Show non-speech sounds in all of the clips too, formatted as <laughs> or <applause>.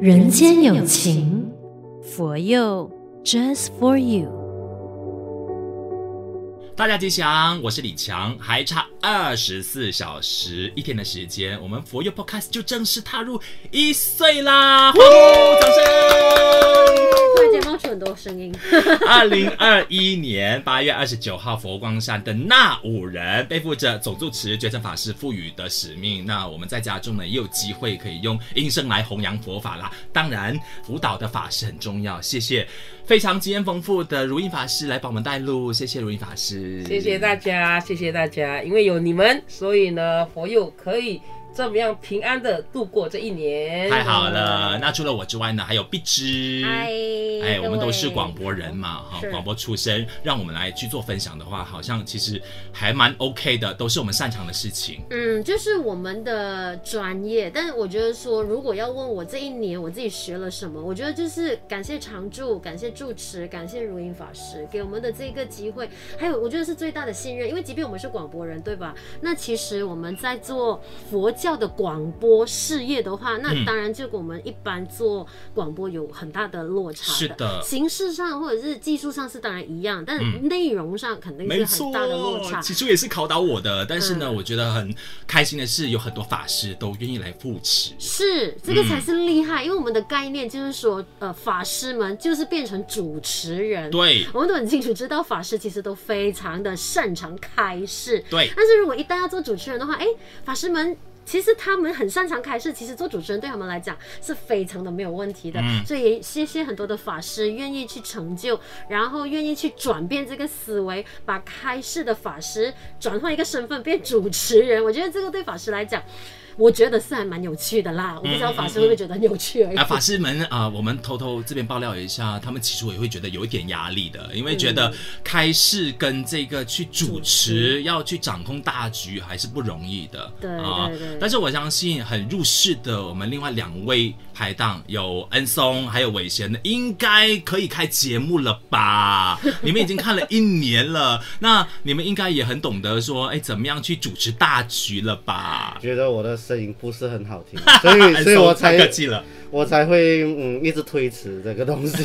人间有情，佛佑 Just for you。大家吉祥，我是李强，还差二十四小时一天的时间，我们佛佑 Podcast 就正式踏入一岁啦！呼呼，掌声！突然间冒出很多声音。<laughs> 二零二一年八月二十九号，佛光山的那五人背负着总住持觉诚法师赋予的使命，那我们在家中呢也有机会可以用音声来弘扬佛法啦。当然，辅导的法师很重要，谢谢。非常经验丰富的如印法师来帮我们带路，谢谢如印法师，谢谢大家，谢谢大家，因为有你们，所以呢，佛佑可以。这么样平安的度过这一年，太好了。那除了我之外呢，还有碧芝。嗨，哎，我们都是广播人嘛，哈，广播出身，让我们来去做分享的话，好像其实还蛮 OK 的，都是我们擅长的事情。嗯，就是我们的专业。但是我觉得说，如果要问我这一年我自己学了什么，我觉得就是感谢常住，感谢住持，感谢如音法师给我们的这个机会，还有我觉得是最大的信任，因为即便我们是广播人，对吧？那其实我们在做佛教的广播事业的话，那当然就跟我们一般做广播有很大的落差的。是的，形式上或者是技术上是当然一样，但内容上肯定是很大的落差。起初也是考倒我的，但是呢，嗯、我觉得很开心的是，有很多法师都愿意来扶持。是，这个才是厉害，嗯、因为我们的概念就是说，呃，法师们就是变成主持人。对，我们都很清楚知道，法师其实都非常的擅长开示。对，但是如果一旦要做主持人的话，哎，法师们。其实他们很擅长开示，其实做主持人对他们来讲是非常的没有问题的。嗯、所以也谢谢很多的法师愿意去成就，然后愿意去转变这个思维，把开示的法师转换一个身份变主持人。我觉得这个对法师来讲。我觉得是还蛮有趣的啦，我不知道法师会不会觉得很有趣而已。啊，法师们啊，我们偷偷这边爆料一下，他们起初也会觉得有一点压力的，因为觉得开市跟这个去主持要去掌控大局还是不容易的。对对对。但是我相信很入世的我们另外两位拍档有恩松还有伟贤的，应该可以开节目了吧？<laughs> 你们已经看了一年了，那你们应该也很懂得说，哎，怎么样去主持大局了吧？觉得我的。声音不是很好听，所以 <laughs> 所以我才客气了，我才会嗯一直推迟这个东西。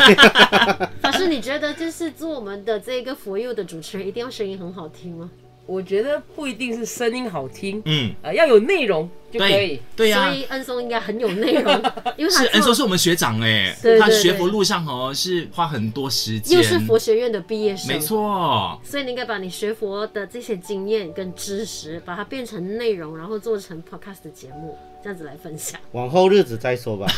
<laughs> 法师，你觉得就是做我们的这个佛佑的主持人，一定要声音很好听吗？我觉得不一定是声音好听，嗯，呃，要有内容就可以。对呀，所以恩松应该很有内容，<laughs> 因为他是恩松是我们学长哎，他学佛路上哦是花很多时间，又是佛学院的毕业生，没错。所以你应该把你学佛的这些经验跟知识，把它变成内容，然后做成 podcast 的节目。这样子来分享，往后日子再说吧。<laughs>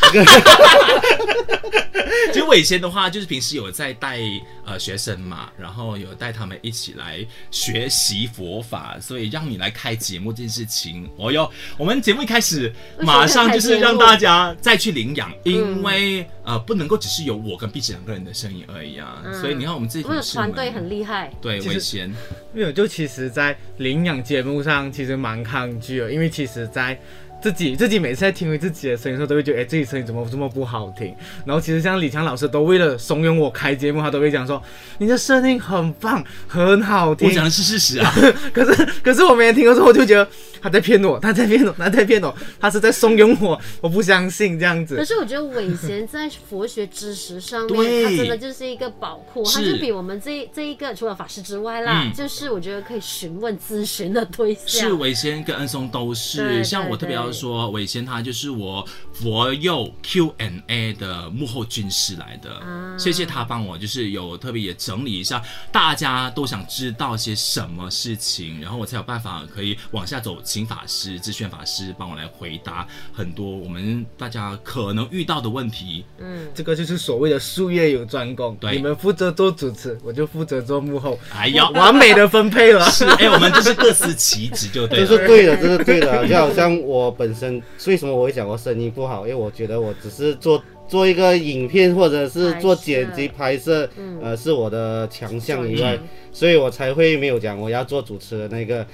其实我以前的话，就是平时有在带呃学生嘛，然后有带他们一起来学习佛法，所以让你来开节目这件事情，哦哟，我们节目一开始马上就是让大家再去领养，因为、嗯、呃不能够只是有我跟碧池两个人的声音而已啊，嗯、所以你看我们这组团队很厉害，对危险，没有就其实，在领养节目上其实蛮抗拒的，因为其实，在自己自己每次在听回自己的声音的时候，都会觉得，哎，自己声音怎么这么不好听？然后其实像李强老师都为了怂恿我开节目，他都会讲说，你的声音很棒，很好听。我讲的是事实啊。<laughs> 可是可是我没人听的时候，我就觉得他在骗我，他在骗我，他在骗我，他是在怂恿我，我不相信这样子。可是我觉得伟贤在佛学知识上面，他真的就是一个宝库，他就比我们这这一个除了法师之外啦，嗯、就是我觉得可以询问咨询的对象。是伟贤跟恩松都是，像我特别要。说伟贤他就是我佛佑 Q&A 的幕后军师来的，谢谢他帮我，就是有特别也整理一下，大家都想知道些什么事情，然后我才有办法可以往下走，请法师、智炫法师帮我来回答很多我们大家可能遇到的问题。嗯，这个就是所谓的术业有专攻，对，你们负责做主持，我就负责做幕后，哎呀，完美的分配了。是，哎，我们就是各司其职，就对了，这是对的，这是对的，就好像我本身为什么我会讲我声音不好？因为我觉得我只是做做一个影片或者是做剪辑拍摄，呃，是我的强项以外。所以我才会没有讲我要做主持的那个，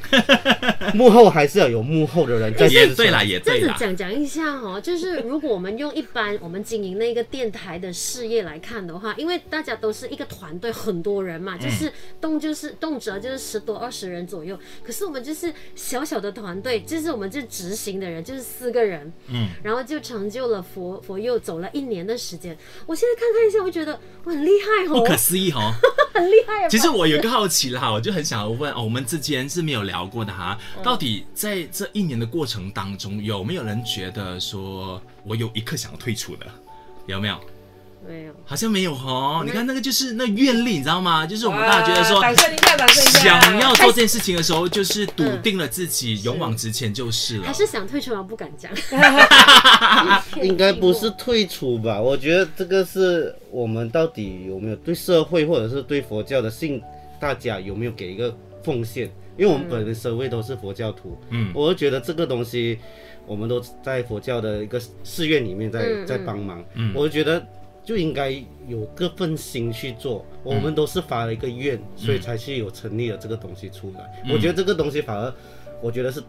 <laughs> 幕后还是要有幕后的人在。也对啦，也对啦。这样子讲讲一下哈，就是如果我们用一般我们经营那个电台的事业来看的话，因为大家都是一个团队，很多人嘛，就是动就是动辄就是十多二十人左右。可是我们就是小小的团队，就是我们就执行的人就是四个人，嗯，然后就成就了佛佛佑走了一年的时间。我现在看看一下，我觉得我很厉害哦，不可思议哦，<laughs> 很厉害。其实我有个。好奇了哈，我就很想要问哦，我们之间是没有聊过的哈，到底在这一年的过程当中，有没有人觉得说我有一刻想要退出的？有没有？没有，好像没有哦。你看那个就是那愿力，你知道吗？就是我们大家觉得说，想要做这件事情的时候，就是笃定了自己，勇往直前就是了。还是想退出而不敢讲？<laughs> 应该不是退出吧？我觉得这个是我们到底有没有对社会或者是对佛教的信。大家有没有给一个奉献？因为我们本身位都是佛教徒，嗯，我就觉得这个东西，我们都在佛教的一个寺院里面在、嗯、在帮忙，嗯，我就觉得就应该有各份心去做。嗯、我们都是发了一个愿，所以才去有成立了这个东西出来。嗯、我觉得这个东西反而，我觉得是。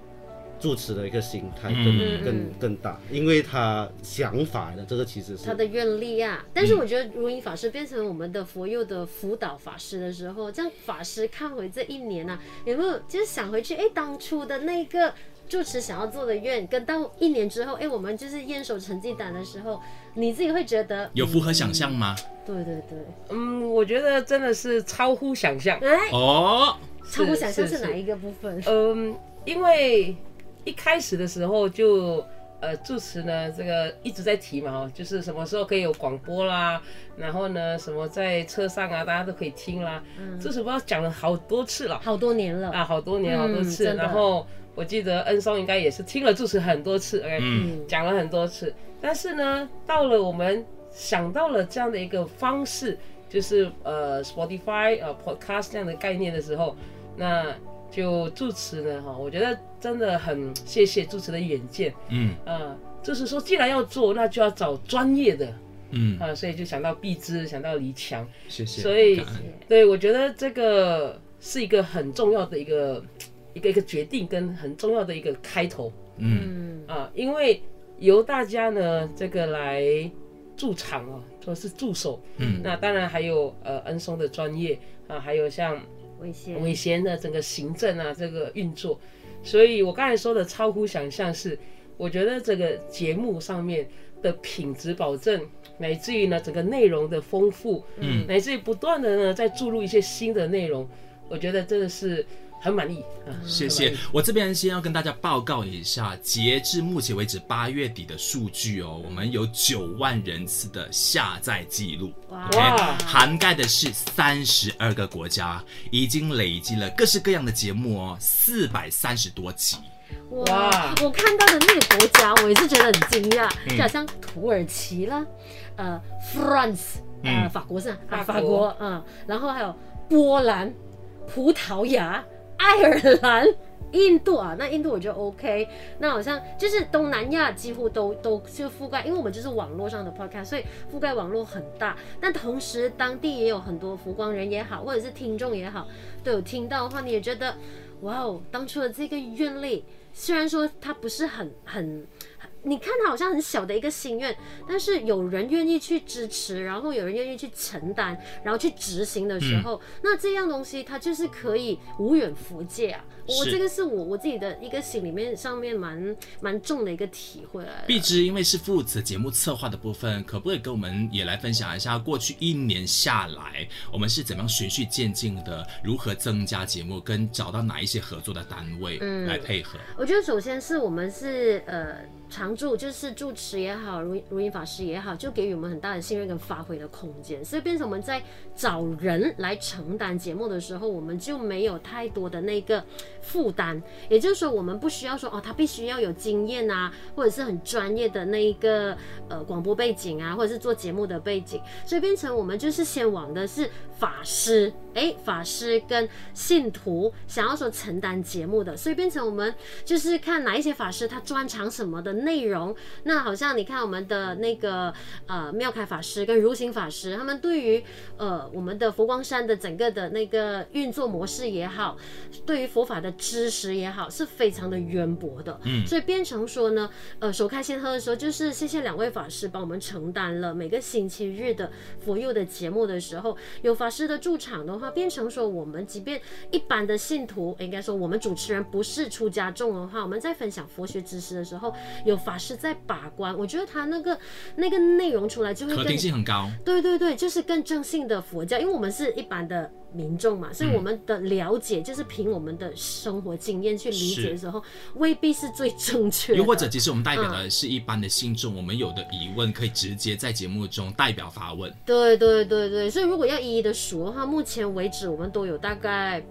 主持的一个心态更、嗯、更更大，因为他想法的这个其实是他的愿力啊。但是我觉得如音法师变成我们的佛佑的辅导法师的时候，这样法师看回这一年啊，有没有就是想回去？哎，当初的那个住持想要做的愿，跟到一年之后，哎，我们就是验收成绩单的时候，你自己会觉得有符合想象吗？对对对，嗯，我觉得真的是超乎想象。哎哦，超乎想象是哪一个部分？嗯，因为。一开始的时候就呃主持呢，这个一直在提嘛，就是什么时候可以有广播啦，然后呢什么在车上啊，大家都可以听啦。嗯，这是不知道讲了好多次了，好多年了啊，好多年好多次。嗯、然后我记得恩松应该也是听了主持很多次，OK，嗯，讲了很多次。但是呢，到了我们想到了这样的一个方式，就是呃 Spotify 呃 Podcast 这样的概念的时候，那。就主持呢，哈，我觉得真的很谢谢主持的远见，嗯，啊，就是说既然要做，那就要找专业的，嗯，啊，所以就想到碧枝，想到黎强，谢谢，所以，对，我觉得这个是一个很重要的一个一个一个决定跟很重要的一个开头，嗯，啊，因为由大家呢这个来驻场啊，说是助手，嗯，那当然还有呃恩松的专业啊，还有像。伟贤的整个行政啊，这个运作，所以我刚才说的超乎想象是，我觉得这个节目上面的品质保证，乃至于呢整个内容的丰富，嗯，乃至于不断的呢在注入一些新的内容，我觉得真的是。很满意，谢谢。我这边先要跟大家报告一下，截至目前为止八月底的数据哦，我们有九万人次的下载记录，哇，okay? 涵盖的是三十二个国家，已经累积了各式各样的节目哦，四百三十多集。哇，我看到的那个国家，我也是觉得很惊讶，就好像土耳其啦，呃，France，呃，法国是啊，法国，嗯，然后还有波兰、葡萄牙。爱尔兰、<laughs> 印度啊，那印度我觉得 OK，那好像就是东南亚几乎都都就覆盖，因为我们就是网络上的 podcast，所以覆盖网络很大。但同时当地也有很多福光人也好，或者是听众也好，都有听到的话，你也觉得哇哦，当初的这个愿力，虽然说它不是很很。你看它好像很小的一个心愿，但是有人愿意去支持，然后有人愿意去承担，然后去执行的时候，嗯、那这样东西它就是可以无远弗届啊！我这个是我我自己的一个心里面上面蛮蛮重的一个体会来。碧枝因为是负责节目策划的部分，可不可以跟我们也来分享一下过去一年下来，我们是怎么样循序渐进的，如何增加节目，跟找到哪一些合作的单位来配合？嗯、我觉得首先是我们是呃。常驻就是住持也好，如如音法师也好，就给予我们很大的信任跟发挥的空间，所以变成我们在找人来承担节目的时候，我们就没有太多的那个负担。也就是说，我们不需要说哦，他必须要有经验啊，或者是很专业的那一个呃广播背景啊，或者是做节目的背景，所以变成我们就是先往的是法师。哎法师跟信徒想要说承担节目的，所以变成我们就是看哪一些法师他专长什么的内容。那好像你看我们的那个呃妙开法师跟如行法师，他们对于呃我们的佛光山的整个的那个运作模式也好，对于佛法的知识也好，是非常的渊博的。嗯，所以变成说呢，呃，首开先喝的时候，就是谢谢两位法师帮我们承担了每个星期日的佛佑的节目的时候，有法师的驻场的话，变成说我们即便一般的信徒，应该说我们主持人不是出家众的话，我们在分享佛学知识的时候，有法师在把关，我觉得他那个那个内容出来就会更可定性很高。对对对，就是更正信的佛教，因为我们是一般的。民众嘛，所以我们的了解就是凭我们的生活经验去理解的时候，未必是最正确的。又或者，其实我们代表的是一般的信众，嗯，我们有的疑问可以直接在节目中代表发问。对对对对，所以如果要一一的数的话，目前为止我们都有大概。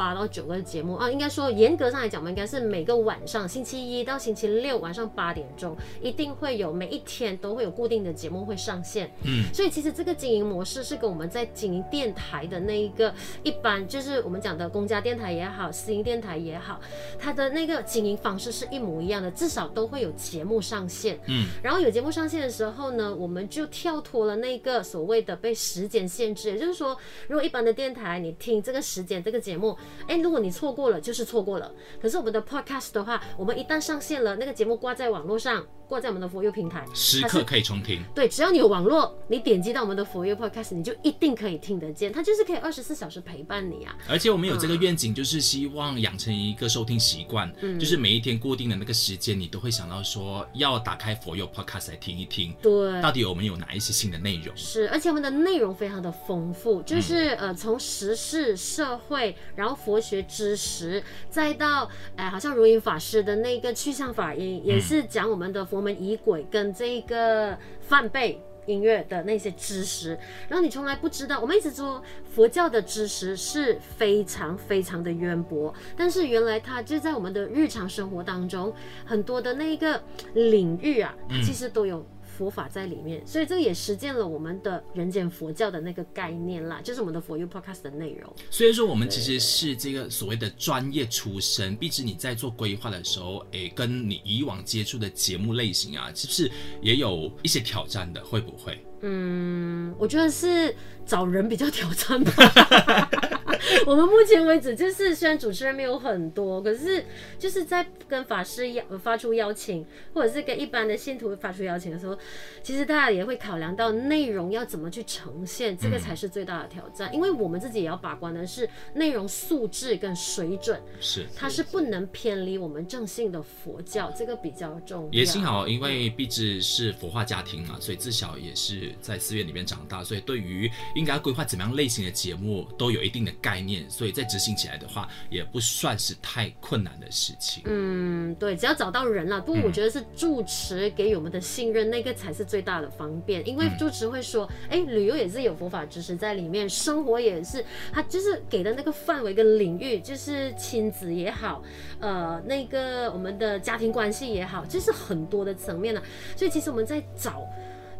八到九个节目啊，应该说严格上来讲，我们应该是每个晚上，星期一到星期六晚上八点钟，一定会有每一天都会有固定的节目会上线。嗯，所以其实这个经营模式是跟我们在经营电台的那一个一般，就是我们讲的公家电台也好，私营电台也好，它的那个经营方式是一模一样的，至少都会有节目上线。嗯，然后有节目上线的时候呢，我们就跳脱了那个所谓的被时间限制，也就是说，如果一般的电台你听这个时间这个节目。哎，如果你错过了，就是错过了。可是我们的 podcast 的话，我们一旦上线了，那个节目挂在网络上，挂在我们的佛佑平台，时刻可以重听。对，只要你有网络，你点击到我们的佛佑 podcast，你就一定可以听得见。它就是可以二十四小时陪伴你啊。而且我们有这个愿景，就是希望养成一个收听习惯，嗯，就是每一天固定的那个时间，你都会想到说要打开佛佑 podcast 来听一听。对，到底我们有哪一些新的内容？是，而且我们的内容非常的丰富，就是、嗯、呃从时事、社会，然后。佛学知识，再到哎，好像如音法师的那个去向法音，也是讲我们的佛门仪轨跟这个梵呗音乐的那些知识。然后你从来不知道，我们一直说佛教的知识是非常非常的渊博，但是原来它就在我们的日常生活当中很多的那个领域啊，它其实都有。佛法在里面，所以这个也实践了我们的人间佛教的那个概念啦，就是我们的 For You Podcast 的内容。所以说，我们其实是这个所谓的专业出身，毕竟你在做规划的时候，诶，跟你以往接触的节目类型啊，是不是也有一些挑战的？会不会？嗯，我觉得是找人比较挑战吧。<laughs> <laughs> 我们目前为止就是，虽然主持人没有很多，可是就是在跟法师邀发出邀请，或者是跟一般的信徒发出邀请的时候，其实大家也会考量到内容要怎么去呈现，这个才是最大的挑战。因为我们自己也要把关的是内容素质跟水准，是它是不能偏离我们正信的佛教，这个比较重要。也幸好，因为毕竟是佛化家庭嘛，所以自小也是。在寺院里面长大，所以对于应该要规划怎么样类型的节目都有一定的概念，所以在执行起来的话，也不算是太困难的事情。嗯，对，只要找到人了。不过我觉得是住持给予我们的信任，那个才是最大的方便。因为住持会说，哎、嗯，旅游也是有佛法知识在里面，生活也是，他就是给的那个范围跟领域，就是亲子也好，呃，那个我们的家庭关系也好，就是很多的层面呢。所以其实我们在找。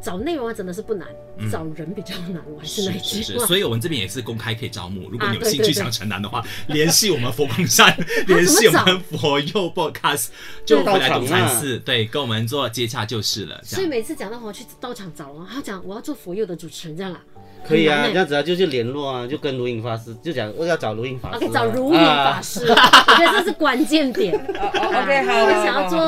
找内容啊，真的是不难，嗯，找人比较难。我还是那句话。是是是，所以我们这边也是公开可以招募，如果你有兴趣想成男的话，联系我们佛光山，<laughs> 联系我们佛佑 Podcast，就回来读禅寺，对，跟我们做接洽就是了。所以每次讲到我去道场找啊，他讲我要做佛佑的主持人，这样啊。可以啊，这样子啊，就去联络啊，就跟如影法师就讲，我要找如影法师，啊。可以找如影法师，啊，<laughs> 我觉得这是关键点。<laughs> OK，好，我想要做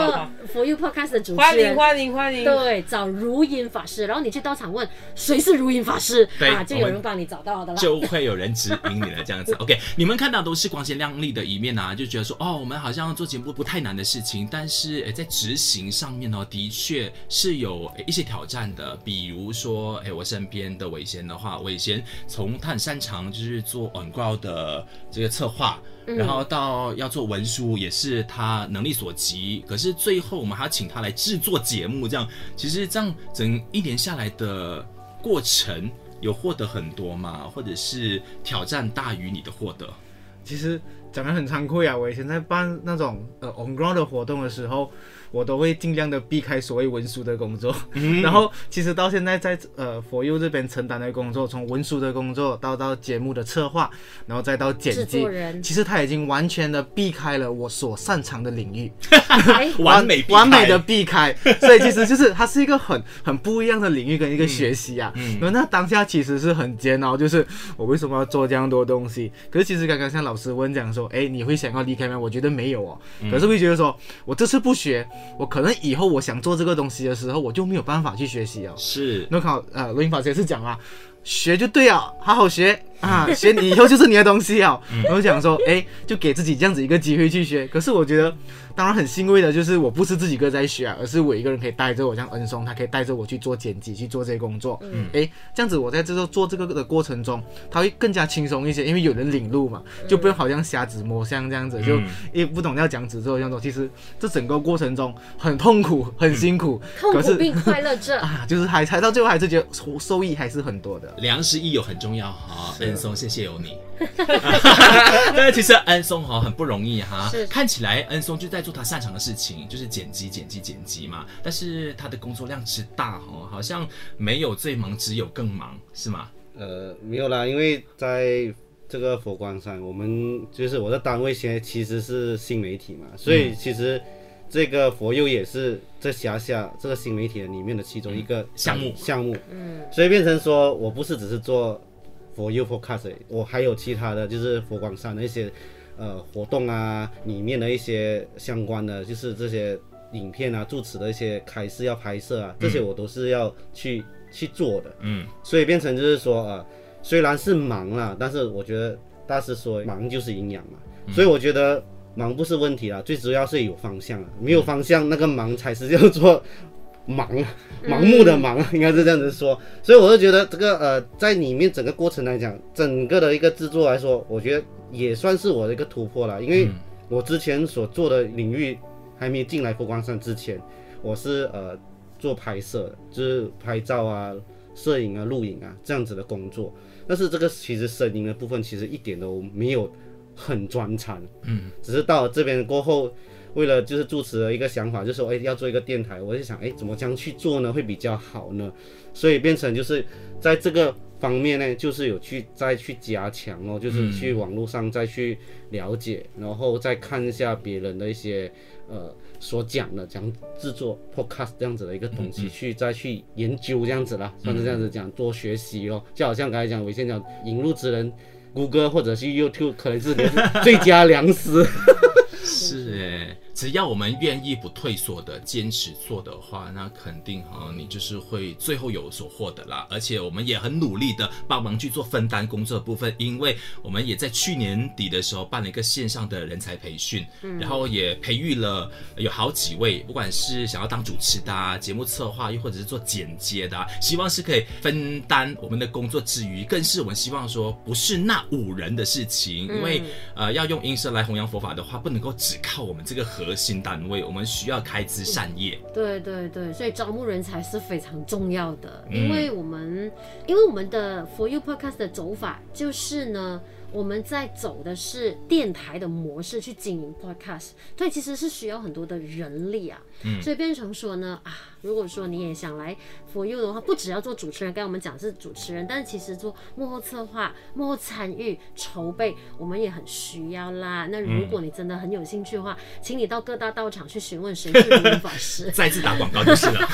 For You Podcast 的主持人，欢迎欢迎欢迎。对，找如影法师，然后你去到场问谁是如影法师，对啊，就有人帮你找到的了，就会有人指引你了。这样子，<laughs> OK，你们看到都是光鲜亮丽的一面啊，就觉得说哦，我们好像做节目不太难的事情，但是诶，在执行上面呢，的确是有一些挑战的。比如说，诶，我身边的伟贤的话。伟贤从他很擅长就是做广告的这个策划，然后到要做文书也是他能力所及。可是最后我们还要请他来制作节目，这样其实这样整一年下来的过程有获得很多吗？或者是挑战大于你的获得？其实讲得很惭愧啊，我以前在办那种呃 on ground 的活动的时候。我都会尽量的避开所谓文书的工作。嗯、然后其实到现在在呃佛佑这边承担的工作，从文书的工作到到节目的策划，然后再到剪辑，其实他已经完全的避开了我所擅长的领域，<laughs> 完美完美的避开。所以其实就是它是一个很很不一样的领域跟一个学习啊。嗯，嗯那当下其实是很煎熬，就是我为什么要做这样多东西？可是其实刚刚像老师问讲说，哎，你会想要离开吗？我觉得没有哦，可是会觉得说我这次不学，我可能以后我想做这个东西的时候，我就没有办法去学习哦。是，那考呃录音法师也是讲啊，学就对了，好好学。啊，学你以后就是你的东西啊！<laughs> 我就想说，哎，就给自己这样子一个机会去学。可是我觉得，当然很欣慰的就是，我不是自己一个在学啊，而是我一个人可以带着我，像恩松，他可以带着我去做剪辑，去做这些工作。嗯，哎，这样子我在这个做这个的过程中，他会更加轻松一些，因为有人领路嘛，就不用好像瞎子摸象这样子，就也不懂要讲指奏这样子。其实这整个过程中很痛苦，很辛苦，痛苦并快乐着啊，就是还才到最后还是觉得收收益还是很多的。良师益友很重要哈。恩松，谢谢有你。<laughs> 但是其实恩松哈很不容易哈，看起来恩松就在做他擅长的事情，就是剪辑、剪辑、剪辑嘛。但是他的工作量之大哈，好像没有最忙，只有更忙，是吗？呃，没有啦，因为在这个佛光山，我们就是我的单位现在其实是新媒体嘛，所以其实这个佛佑也是这辖下这个新媒体的里面的其中一个项目项目。嗯，所以变成说我不是只是做。For you podcast，我还有其他的就是佛光山的一些呃活动啊，里面的一些相关的就是这些影片啊，住持的一些开示要拍摄啊，这些我都是要去去做的。嗯，所以变成就是说呃，虽然是忙啦，但是我觉得大师说忙就是营养嘛，所以我觉得忙不是问题啦，最主要是有方向啊，没有方向那个忙才是叫做。<laughs> 忙，盲目的忙，应该是这样子说，所以我就觉得这个呃，在里面整个过程来讲，整个的一个制作来说，我觉得也算是我的一个突破了，因为我之前所做的领域还没进来佛光山之前，我是呃做拍摄，就是拍照啊、摄影啊、录影啊这样子的工作，但是这个其实声音的部分其实一点都没有很专长，嗯，只是到了这边过后。为了就是主持的一个想法，就是说，哎，要做一个电台，我就想，哎，怎么这样去做呢？会比较好呢？所以变成就是在这个方面呢，就是有去再去加强哦，就是去网络上再去了解，嗯、然后再看一下别人的一些呃所讲的，讲制作 podcast 这样子的一个东西，嗯、去再去研究这样子啦，算是这样子讲，多学习哦。就好像刚才讲，我先讲引路之人，谷歌或者是 YouTube 可能是你最佳良师。<laughs> 是哎。只要我们愿意不退缩的坚持做的话，那肯定哈，你就是会最后有所获得啦。而且我们也很努力的帮忙去做分担工作的部分，因为我们也在去年底的时候办了一个线上的人才培训，然后也培育了有好几位，不管是想要当主持的啊、节目策划，又或者是做剪接的啊，希望是可以分担我们的工作之余，更是我们希望说不是那五人的事情，因为呃要用音声来弘扬佛法的话，不能够只靠我们这个和。核心单位，我们需要开枝散叶。对对对，所以招募人才是非常重要的，因为我们，嗯、因为我们的 For You Podcast 的走法就是呢。我们在走的是电台的模式去经营 Podcast，所以其实是需要很多的人力啊。嗯，所以变成说呢，啊，如果说你也想来 For You 的话，不只要做主持人，刚才我们讲是主持人，但是其实做幕后策划、幕后参与、筹备，我们也很需要啦。那如果你真的很有兴趣的话，嗯、请你到各大道场去询问谁是如云法师。<laughs> 再次打广告就是了。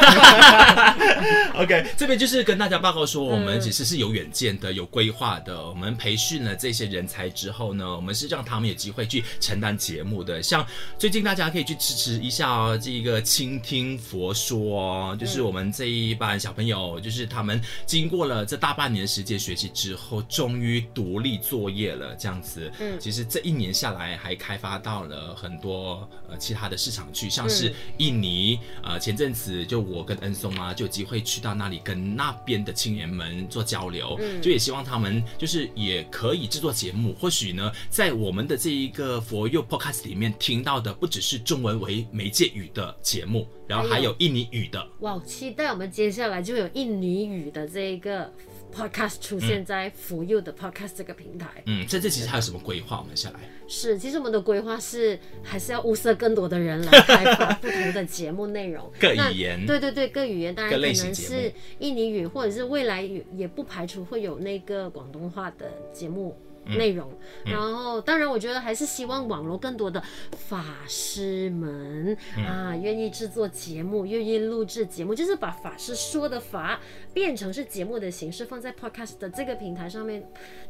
<laughs> OK，这边就是跟大家报告说，我们其实是有远见的、有规划的，我们培训了这些。人才之后呢，我们是让他们有机会去承担节目的。像最近大家可以去支持一下哦，这一个倾听佛说哦，就是我们这一班小朋友，就是他们经过了这大半年时间学习之后，终于独立作业了。这样子，嗯，其实这一年下来还开发到了很多呃其他的市场去，像是印尼，呃，前阵子就我跟恩松啊，就有机会去到那里跟那边的青年们做交流，嗯，就也希望他们就是也可以制作。节目或许呢，在我们的这一个佛佑 Podcast 里面听到的，不只是中文为媒介语的节目，然后还有印尼语的。哇，期待我们接下来就有印尼语的这一个 podcast 出现在 For You 的 podcast 这个平台。嗯，在这其实还有什么规划？我们下来是，其实我们的规划是还是要物色更多的人来开发不同的节目内容，<laughs> 各语言。对对对，各语言，当然可能是印尼语，或者是未来也不排除会有那个广东话的节目。内容，然后当然，我觉得还是希望网络更多的法师们啊，愿意制作节目，愿意录制节目，就是把法师说的法变成是节目的形式，放在 Podcast 的这个平台上面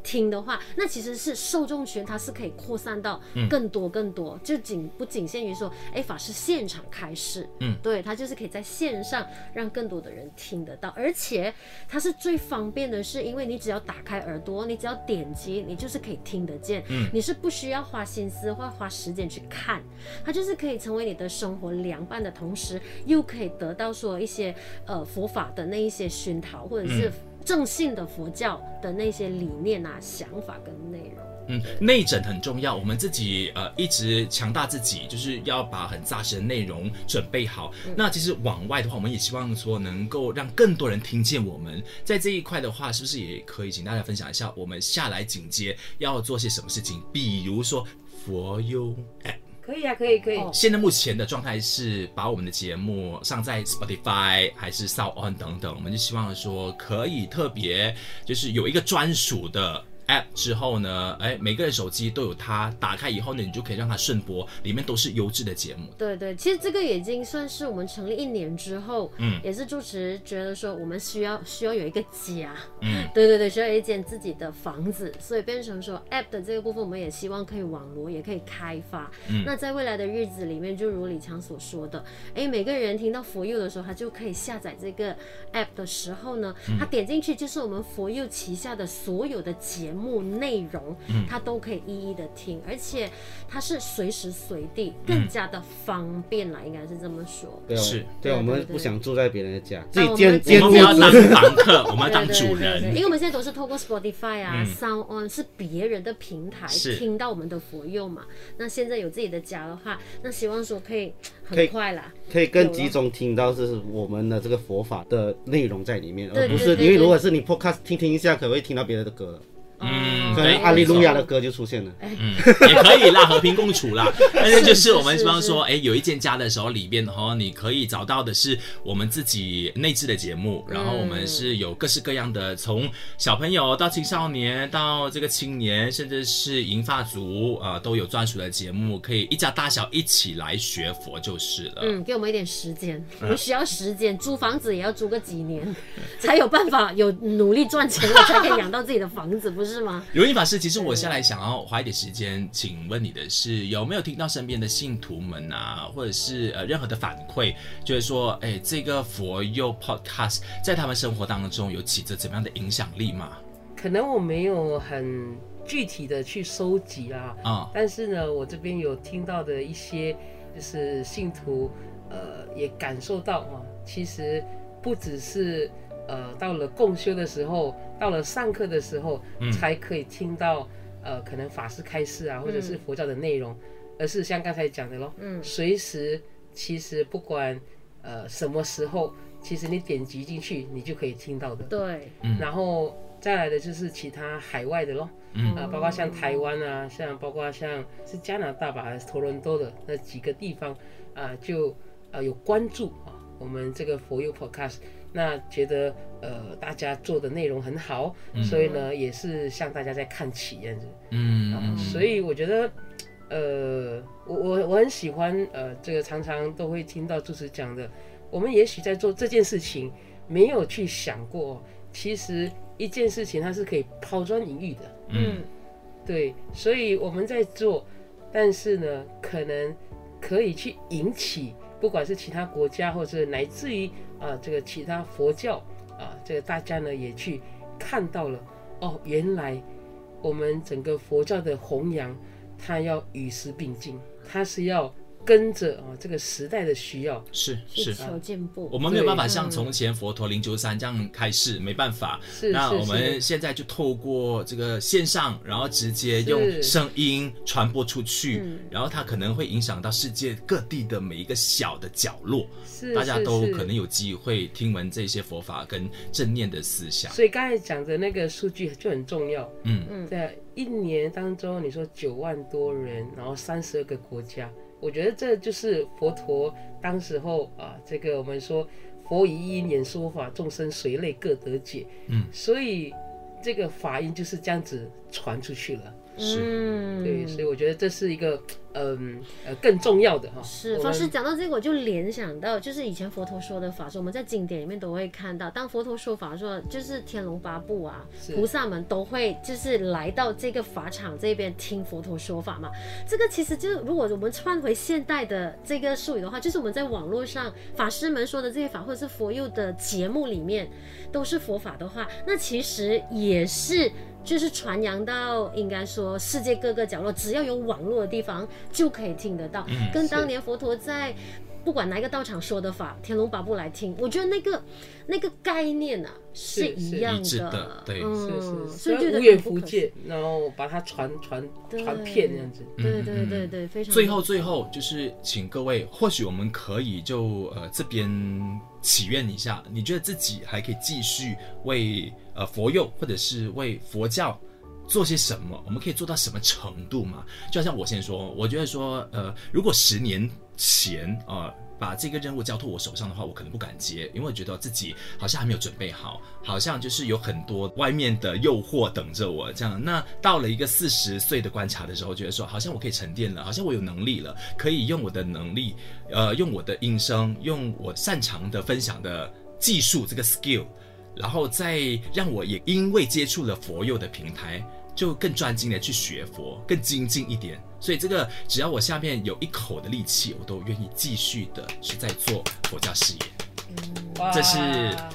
听的话，那其实是受众群它是可以扩散到更多更多，就仅不仅限于说，哎，法师现场开示，嗯，对，它就是可以在线上让更多的人听得到，而且它是最方便的是，因为你只要打开耳朵，你只要点击，你就。就是可以听得见，嗯，你是不需要花心思或花时间去看，它就是可以成为你的生活良伴的同时，又可以得到说一些呃佛法的那一些熏陶，或者是正信的佛教的那些理念啊、想法跟内容。嗯，内诊很重要。我们自己呃一直强大自己，就是要把很扎实的内容准备好。嗯、那其实往外的话，我们也希望说能够让更多人听见我们。在这一块的话，是不是也可以请大家分享一下，我们下来紧接要做些什么事情？比如说佛优 App，可以啊，可以可以。现在目前的状态是把我们的节目上在 Spotify 还是 Sound On 等等，我们就希望说可以特别就是有一个专属的。App 之后呢，哎，每个人手机都有它，打开以后呢，你就可以让它顺播，里面都是优质的节目。对对，其实这个已经算是我们成立一年之后，嗯，也是主持觉得说我们需要需要有一个家，嗯，<laughs> 对对对，需要有一间自己的房子，所以变成说 App 的这个部分，我们也希望可以网罗，也可以开发。嗯，那在未来的日子里面，就如李强所说的，哎，每个人听到 For You 的时候，他就可以下载这个 App 的时候呢，他点进去就是我们 For You 旗下的所有的节目。目内容，他都可以一一的听，而且它是随时随地，更加的方便啦，应该是这么说。对，是，对，我们不想住在别人的家，自己建建，我们要当房客，我们要当主人。因为我们现在都是透过 Spotify 啊，Sound On 是别人的平台听到我们的佛佑嘛。那现在有自己的家的话，那希望说可以很快啦，可以更集中听到是我们的这个佛法的内容在里面，而不是因为如果是你 Podcast 听听一下，可能会听到别人的歌。嗯，对，阿利路亚的歌就出现了。嗯，也可以啦，和平共处啦。<laughs> 但是就是我们希望说，哎，有一件家的时候，里边哈，你可以找到的是我们自己内置的节目，然后我们是有各式各样的，从小朋友到青少年到这个青年，甚至是银发族啊，都有专属的节目，可以一家大小一起来学佛就是了。嗯，给我们一点时间，我们需要时间，租房子也要租个几年，才有办法有努力赚钱了，才可以养到自己的房子，不是？是吗？如意法师，其实我下来想要花一点时间，请问你的是有没有听到身边的信徒们啊，或者是呃任何的反馈，就是说，哎，这个佛佑 Podcast 在他们生活当中有起着怎么样的影响力吗？可能我没有很具体的去收集啊，啊、嗯，但是呢，我这边有听到的一些就是信徒，呃，也感受到啊，其实不只是。呃，到了共修的时候，到了上课的时候，嗯、才可以听到呃，可能法师开示啊，或者是佛教的内容，嗯、而是像刚才讲的咯，嗯，随时其实不管呃什么时候，其实你点击进去，你就可以听到的。对，然后再来的就是其他海外的咯，嗯、呃，包括像台湾啊，像包括像是加拿大吧，还是多伦多的那几个地方啊、呃，就呃有关注啊，我们这个佛佑 Podcast。那觉得呃大家做的内容很好，嗯、所以呢也是向大家在看齐这样子，嗯，啊、所以我觉得呃我我我很喜欢呃这个常常都会听到主持讲的，我们也许在做这件事情没有去想过，其实一件事情它是可以抛砖引玉的，嗯，对，所以我们在做，但是呢可能可以去引起。不管是其他国家，或者是乃至于啊，这个其他佛教啊，这个大家呢也去看到了哦，原来我们整个佛教的弘扬，它要与时并进，它是要跟着啊这个时代的需要，是是求进步。我们没有办法像从前佛陀灵鷲山这样开示，没办法。是那我们现在就透过这个线上，然后直接用声音传播出去，然后它可能会影响到世界各地的每一个小的角落，是大家都可能有机会听闻这些佛法跟正念的思想。所以刚才讲的那个数据就很重要。嗯嗯，在一年当中，你说九万多人，然后三十二个国家。我觉得这就是佛陀当时候啊，这个我们说佛以一音说法，众生随类各得解。嗯，所以这个法音就是这样子传出去了。是，嗯，对，所以我觉得这是一个。嗯呃，更重要的哈，是法师讲到这个，我就联想到，就是以前佛陀说的法说，我们在经典里面都会看到，当佛陀说法说，就是天龙八部啊，菩萨们都会就是来到这个法场这边听佛陀说法嘛。这个其实就是如果我们换回现代的这个术语的话，就是我们在网络上法师们说的这些法，或者是佛佑的节目里面都是佛法的话，那其实也是就是传扬到应该说世界各个角落，只要有网络的地方。就可以听得到，跟当年佛陀在不管哪一个道场说的法，天龙八部来听，我觉得那个那个概念啊是一样的，的对，嗯、是是，所以无远弗届，然后把它传传传遍这样子，对对对对，非常。最后最后就是请各位，或许我们可以就呃这边祈愿一下，你觉得自己还可以继续为呃佛佑或者是为佛教。做些什么？我们可以做到什么程度嘛？就好像我先说，我觉得说，呃，如果十年前啊、呃，把这个任务交托我手上的话，我可能不敢接，因为我觉得自己好像还没有准备好，好像就是有很多外面的诱惑等着我这样。那到了一个四十岁的观察的时候，觉得说，好像我可以沉淀了，好像我有能力了，可以用我的能力，呃，用我的音声，用我擅长的分享的技术这个 skill，然后再让我也因为接触了佛佑的平台。就更专精的去学佛，更精进一点。所以这个只要我下面有一口的力气，我都愿意继续的是在做佛教事业。嗯，这是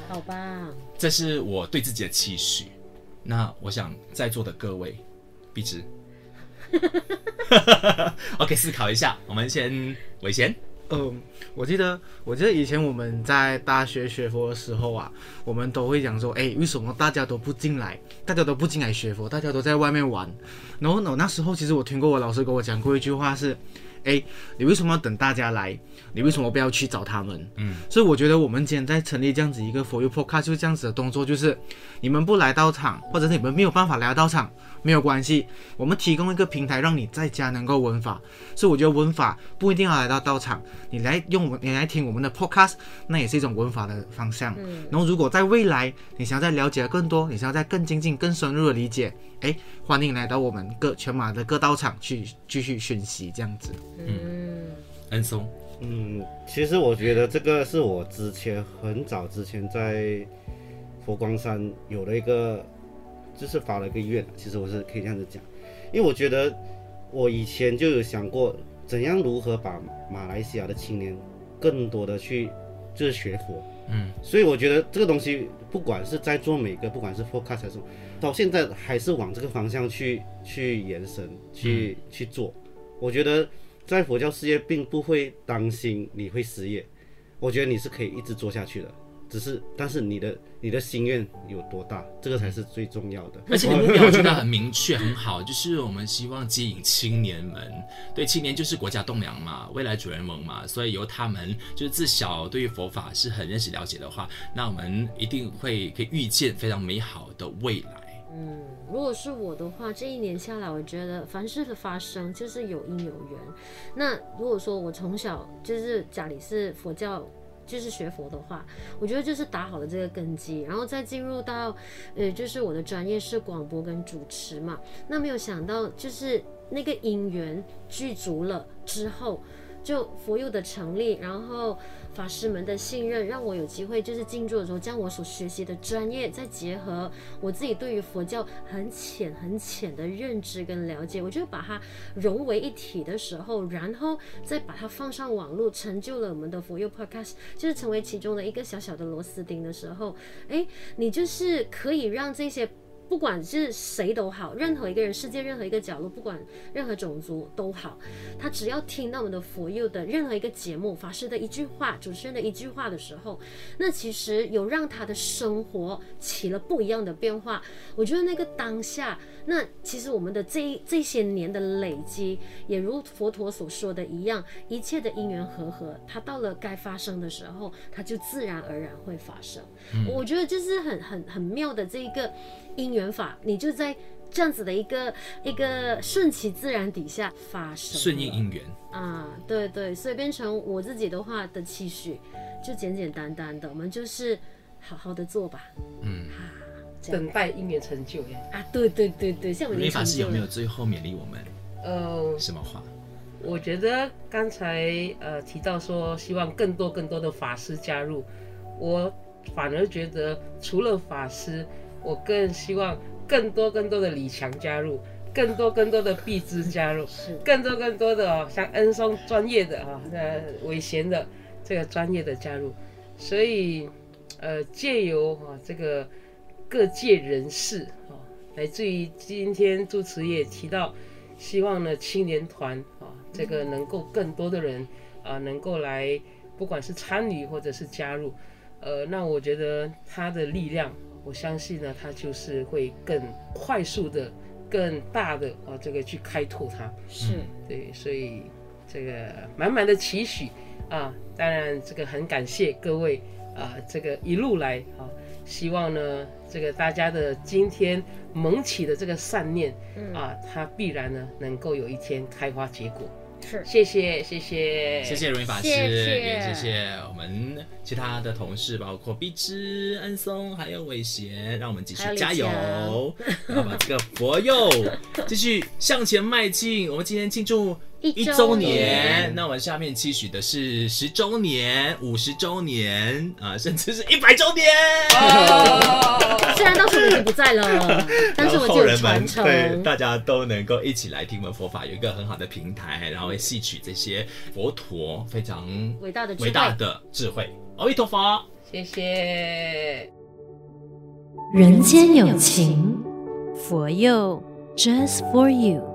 好吧，这是我对自己的期许。那我想在座的各位，必知，<laughs> <laughs> OK，思考一下。我们先伟贤。嗯，我记得，我记得以前我们在大学学佛的时候啊，我们都会讲说，哎，为什么大家都不进来？大家都不进来学佛，大家都在外面玩。然后呢，那时候其实我听过我老师跟我讲过一句话是，哎，你为什么要等大家来？你为什么不要去找他们？嗯，所以我觉得我们今天在成立这样子一个佛佑 Podcast 就这样子的动作，就是你们不来到场，或者是你们没有办法来到场。没有关系，我们提供一个平台，让你在家能够闻法。所以我觉得闻法不一定要来到道场，你来用我，你来听我们的 podcast，那也是一种闻法的方向。嗯。然后如果在未来你想要再了解更多，你想要再更精进、更深入的理解，哎，欢迎来到我们各全马的各道场去继续学习这样子。嗯。恩松，嗯，其实我觉得这个是我之前很早之前在佛光山有了一个。就是发了一个愿，其实我是可以这样子讲，因为我觉得我以前就有想过怎样如何把马来西亚的青年更多的去就是学佛，嗯，所以我觉得这个东西不管是在做每个，不管是 focus 还是到现在还是往这个方向去去延伸去、嗯、去做，我觉得在佛教事业并不会担心你会失业，我觉得你是可以一直做下去的。只是，但是你的你的心愿有多大，这个才是最重要的。而且你目标真的很明确，很好，就是我们希望接引青年们。对，青年就是国家栋梁嘛，未来主人翁嘛，所以由他们就是自小对于佛法是很认识了解的话，那我们一定会可以预见非常美好的未来。嗯，如果是我的话，这一年下来，我觉得凡事的发生就是有因有缘。那如果说我从小就是家里是佛教。就是学佛的话，我觉得就是打好了这个根基，然后再进入到，呃，就是我的专业是广播跟主持嘛。那没有想到，就是那个因缘具足了之后，就佛佑的成立，然后。法师们的信任，让我有机会就是进驻的时候，将我所学习的专业，再结合我自己对于佛教很浅很浅的认知跟了解，我就把它融为一体的时候，然后再把它放上网络，成就了我们的佛佑 Podcast，就是成为其中的一个小小的螺丝钉的时候，哎，你就是可以让这些。不管是谁都好，任何一个人，世界任何一个角落，不管任何种族都好，他只要听到我们的佛佑的任何一个节目，法师的一句话，主持人的一句话的时候，那其实有让他的生活起了不一样的变化。我觉得那个当下，那其实我们的这这些年的累积，也如佛陀所说的一样，一切的因缘和合，它到了该发生的时候，它就自然而然会发生。嗯、我觉得就是很很很妙的这一个。因缘法，你就在这样子的一个一个顺其自然底下发生，顺应因缘。啊，对对，所以变成我自己的话的期许，就简简单单的，我们就是好好的做吧，嗯，啊，等待因缘成就呀，啊，对对对对，像我们法师有没有最后勉励我们？呃，什么话？我觉得刚才呃提到说，希望更多更多的法师加入，我反而觉得除了法师。我更希望更多更多的李强加入，更多更多的碧枝加入，<laughs> 是更多更多的哦，像恩松专业的哈，呃伟贤的这个专业的加入，所以呃借由哈这个各界人士啊，来自于今天主持也提到，希望呢青年团啊这个能够更多的人啊能够来，不管是参与或者是加入，呃那我觉得他的力量。我相信呢，他就是会更快速的、更大的啊，这个去开拓它。是对，所以这个满满的期许啊，当然这个很感谢各位啊，这个一路来啊，希望呢，这个大家的今天萌起的这个善念啊，它必然呢能够有一天开花结果。是，谢谢谢谢谢谢如云法师，谢谢，也谢谢我们其他的同事，包括碧芝、安松还有伟贤，让我们继续加油，然后把这个佛佑继续向前迈进。我们今天庆祝。一周年，那我们下面期许的是十周年、五十周年啊，甚至是一百周年。哦、虽然当时候已经不在了，<laughs> 但是我就传承，对大家都能够一起来听闻佛法，有一个很好的平台，然后会吸取这些佛陀非常伟大的伟大的智慧。阿弥陀佛，谢谢。人间有情，佛佑 Just for you。